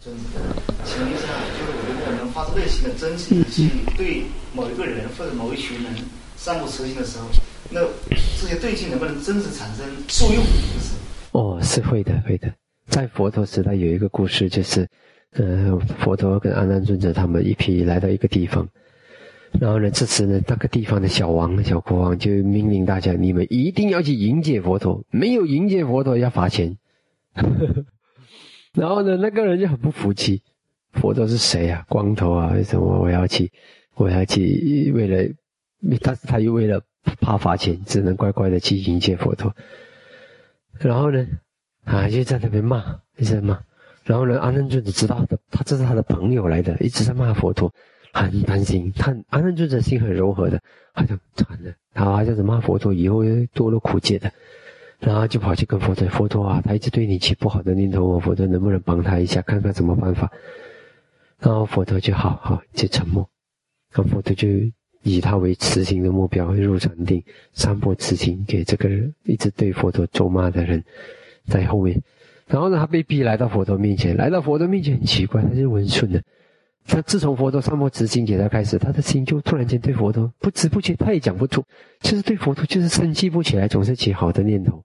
真实的。请问一下，就是我们能发自内心的真心的去对某一个人或者某一群人散布慈心的时候，那这些对境能不能真实产生作用？哦，是会的，会的。在佛陀时代有一个故事，就是，呃，佛陀跟阿难尊者他们一批来到一个地方，然后呢，这次呢，那个地方的小王、小国王就命令大家，你们一定要去迎接佛陀，没有迎接佛陀要罚钱。然后呢，那个人就很不服气，佛陀是谁啊？光头啊？为什么我要去？我要去为了，但是他又为了怕罚钱，只能乖乖的去迎接佛陀。然后呢？啊，就在那边骂，一直在骂。然后呢，阿难尊者知道的，他这是他的朋友来的，一直在骂佛陀，很担心。他阿难尊者心很柔和的，好像惨了，他就是骂佛陀，以后多了苦解的。然后就跑去跟佛陀，佛陀啊，他一直对你起不好的念头，我佛陀能不能帮他一下，看看什么办法？然后佛陀就好好就沉默。然后佛陀就以他为慈心的目标，入禅定，散播慈心给这个，一直对佛陀咒骂的人。在后面，然后呢，他被逼来到佛陀面前，来到佛陀面前很奇怪，他是温顺的。他自从佛陀上摩慈心给他开始，他的心就突然间对佛陀不知不觉，他也讲不出，就是对佛陀就是生气不起来，总是起好的念头，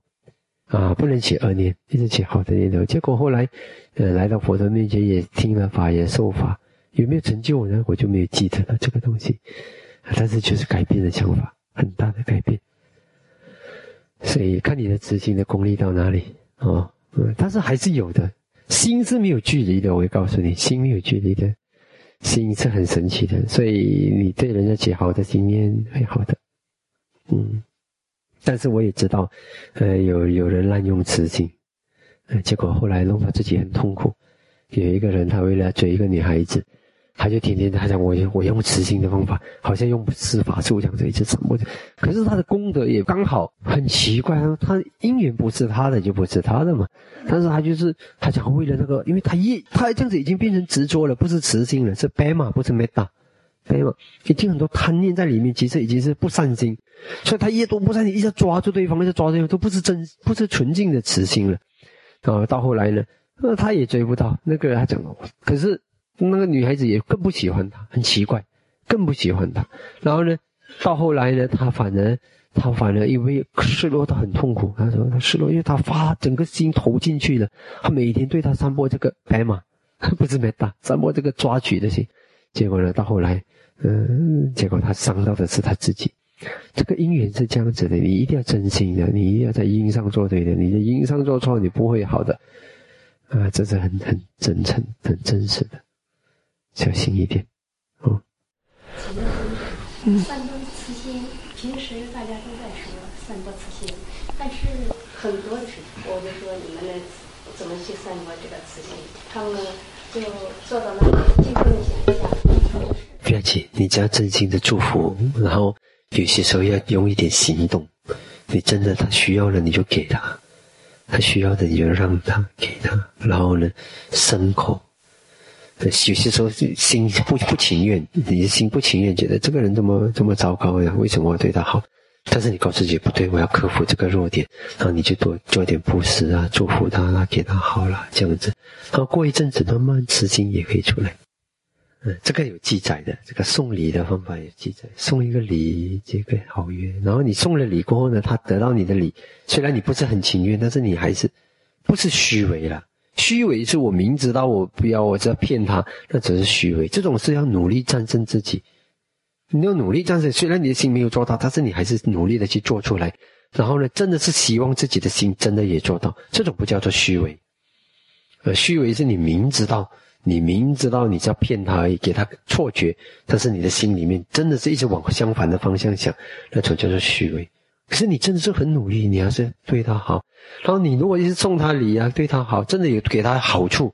啊，不能起恶念，一直起好的念头。结果后来，呃，来到佛陀面前也听了法，也受法，有没有成就呢？我就没有记得了这个东西，但是就是改变了想法，很大的改变。所以看你的执行的功力到哪里。哦，嗯，但是还是有的，心是没有距离的。我会告诉你，心没有距离的，心是很神奇的。所以你对人家起好的经验会好的，嗯。但是我也知道，呃，有有人滥用慈心，呃，结果后来弄到自己很痛苦。有一个人，他为了追一个女孩子。他就天天他讲我我用慈心的方法，好像用施法术这样子一直沉默着。可是他的功德也刚好很奇怪，他因缘不是他的就不是他的嘛。但是他就是他讲为了那个，因为他一他这样子已经变成执着了，不是慈心了，是白马，不是 meta，白嘛，已经很多贪念在里面，其实已经是不善心。所以他越多不善心，一直抓住对方，一直抓住，都不是真，不是纯净的慈心了。啊，到后来呢，那他也追不到那个人他讲，可是。那个女孩子也更不喜欢他，很奇怪，更不喜欢他。然后呢，到后来呢，他反而他反而因为失落到很痛苦。他说他失落，因为他发整个心投进去了。他每天对他散播这个白马，不是没打散播这个抓取的心。结果呢，到后来，嗯，结果他伤到的是他自己。这个因缘是这样子的，你一定要真心的，你一定要在因上做对的。你在因上做错，你不会好的。啊，这是很很真诚、很真实的。小心一点，哦。嗯。散播慈心，平时大家都在说散播慈心，但是很多时候我就说你们怎么去散播这个慈心？他们就坐到那里静静想一下。不要紧，你只要真心的祝福，然后有些时候要用一点行动。你真的他需要了，你就给他；他需要的，你就让他给他。然后呢，牲口。有些时候心不不情愿，你心不情愿，觉得这个人这么这么糟糕呀？为什么我对他好？但是你告诉自己不对，我要克服这个弱点，然后你就多做点布施啊，祝福他啊，给他好了这样子。然后过一阵子，慢慢吃惊也可以出来。嗯，这个有记载的，这个送礼的方法有记载，送一个礼，这个好约。然后你送了礼过后呢，他得到你的礼，虽然你不是很情愿，但是你还是不是虚伪了。虚伪是我明知道我不要，我只要骗他，那只是虚伪。这种是要努力战胜自己，你要努力但是。虽然你的心没有做到，但是你还是努力的去做出来。然后呢，真的是希望自己的心真的也做到。这种不叫做虚伪，呃，虚伪是你明知道，你明知道你在骗他而已，给他错觉，但是你的心里面真的是一直往相反的方向想，那种叫做虚伪。可是你真的是很努力，你还是对他好。然后你如果一直送他礼啊，对他好，真的有给他好处。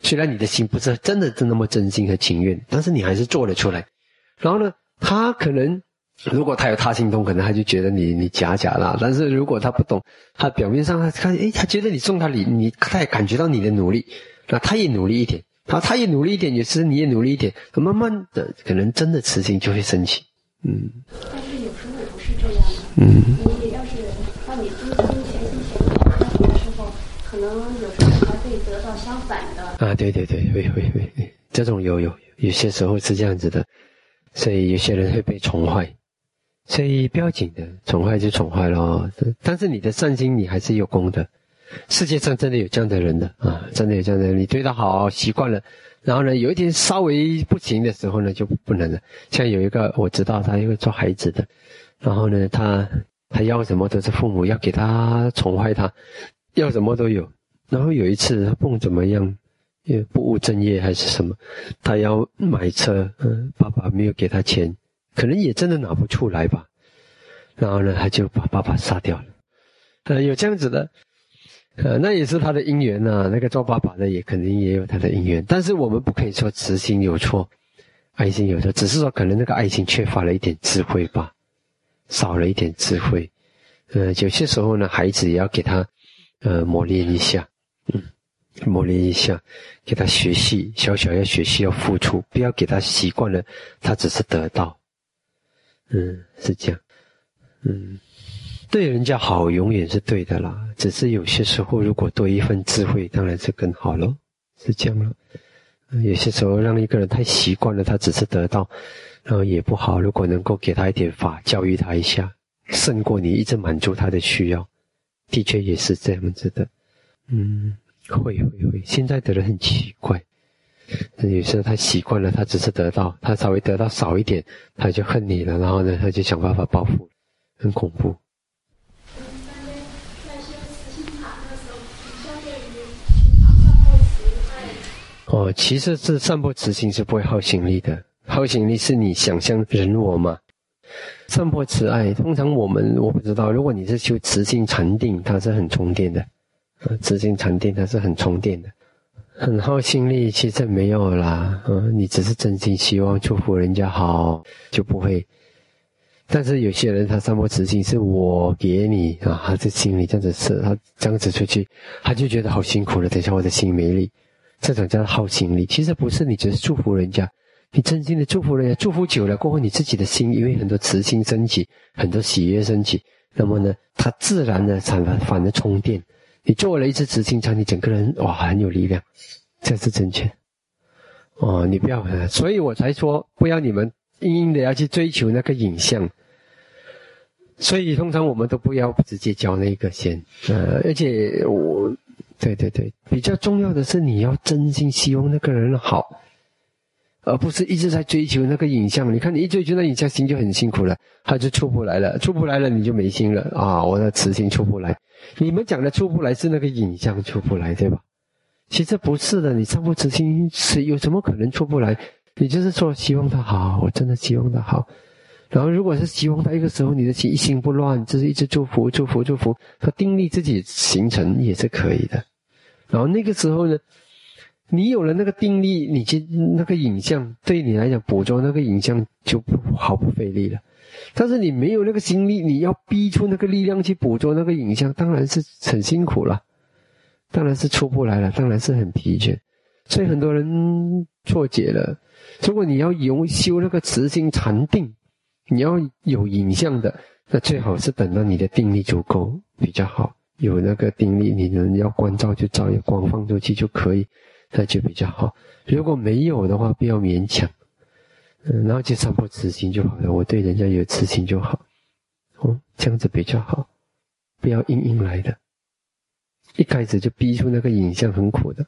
虽然你的心不是真的是那么真心和情愿，但是你还是做了出来。然后呢，他可能如果他有他心通，可能他就觉得你你假假啦。但是如果他不懂，他表面上他看，诶，他觉得你送他礼，你他也感觉到你的努力，那他也努力一点，他他也努力一点，也是你也努力一点，慢慢的可能真的慈心就会升起。嗯。但是有时候不是这样的。嗯。你要是当你真心全心全意爱他的时候，可能有时候还会得到相。反的。啊，对对对，会会会，这种有有有些时候是这样子的，所以有些人会被宠坏，所以不要紧的，宠坏就宠坏了，但是你的善心你还是有功的。世界上真的有这样的人的啊，真的有这样的人，你对他好习惯了，然后呢，有一天稍微不行的时候呢，就不能了。像有一个我知道，他因为做孩子的，然后呢，他他要什么都是父母要给他宠坏他，要什么都有。然后有一次他不怎么样，也不务正业还是什么，他要买车，嗯，爸爸没有给他钱，可能也真的拿不出来吧。然后呢，他就把爸爸杀掉了。呃，有这样子的。呃，那也是他的因缘呐。那个做爸爸的也肯定也有他的因缘，但是我们不可以说慈心有错，爱心有错，只是说可能那个爱心缺乏了一点智慧吧，少了一点智慧。呃，有些时候呢，孩子也要给他，呃，磨练一下，嗯，磨练一下，给他学习，小小要学习要付出，不要给他习惯了，他只是得到，嗯，是这样，嗯。对人家好，永远是对的啦。只是有些时候，如果多一份智慧，当然是更好了，是这样了。有些时候，让一个人太习惯了，他只是得到，然后也不好。如果能够给他一点法，教育他一下，胜过你一直满足他的需要，的确也是这样子的。嗯，会会会。现在的人很奇怪，有时候他习惯了，他只是得到，他稍微得到少一点，他就恨你了，然后呢，他就想办法报复，很恐怖。哦，其实是散播慈心是不会耗心力的，耗心力是你想象人我嘛。散播慈爱，通常我们我不知道，如果你是修慈心禅定，它是很充电的，啊，慈心禅定它是很充电的，很耗心力，其实没有啦，嗯，你只是真心希望祝福人家好，就不会。但是有些人他散播慈心，是我给你啊，他在心里这样子吃，他这样子出去，他就觉得好辛苦了，等一下我的心没力。这种叫耗心力，其实不是你只是祝福人家，你真心的祝福人家，祝福久了过后，你自己的心因为很多慈心升起，很多喜悦升起，那么呢，它自然的产反反的充电。你做了一次执行，你整个人哇很有力量，这是正确。哦，你不要，所以我才说不要你们硬硬的要去追求那个影像。所以通常我们都不要直接交那个先，呃，而且我。对对对，比较重要的是你要真心希望那个人好，而不是一直在追求那个影像。你看，你一追求那影像，心就很辛苦了，他就出不来了，出不来了，你就没心了啊！我的慈心出不来。你们讲的出不来是那个影像出不来，对吧？其实不是的，你上不慈心是有什么可能出不来？你就是说希望他好，我真的希望他好。然后，如果是希望他一个时候你的心一心不乱，就是一直祝福、祝福、祝福，他定力自己形成也是可以的。然后那个时候呢，你有了那个定力，你去那个影像对你来讲捕捉那个影像就不毫不费力了。但是你没有那个心力，你要逼出那个力量去捕捉那个影像，当然是很辛苦了，当然是出不来了，当然是很疲倦。所以很多人错解了。如果你要用修那个慈心禅定，你要有影像的，那最好是等到你的定力足够比较好。有那个定力，你能要关照就照，有光放出去就可以，那就比较好。如果没有的话，不要勉强，嗯，然后就散播慈心就好了。我对人家有慈心就好，哦，这样子比较好，不要硬硬来的，一开始就逼出那个影像很苦的。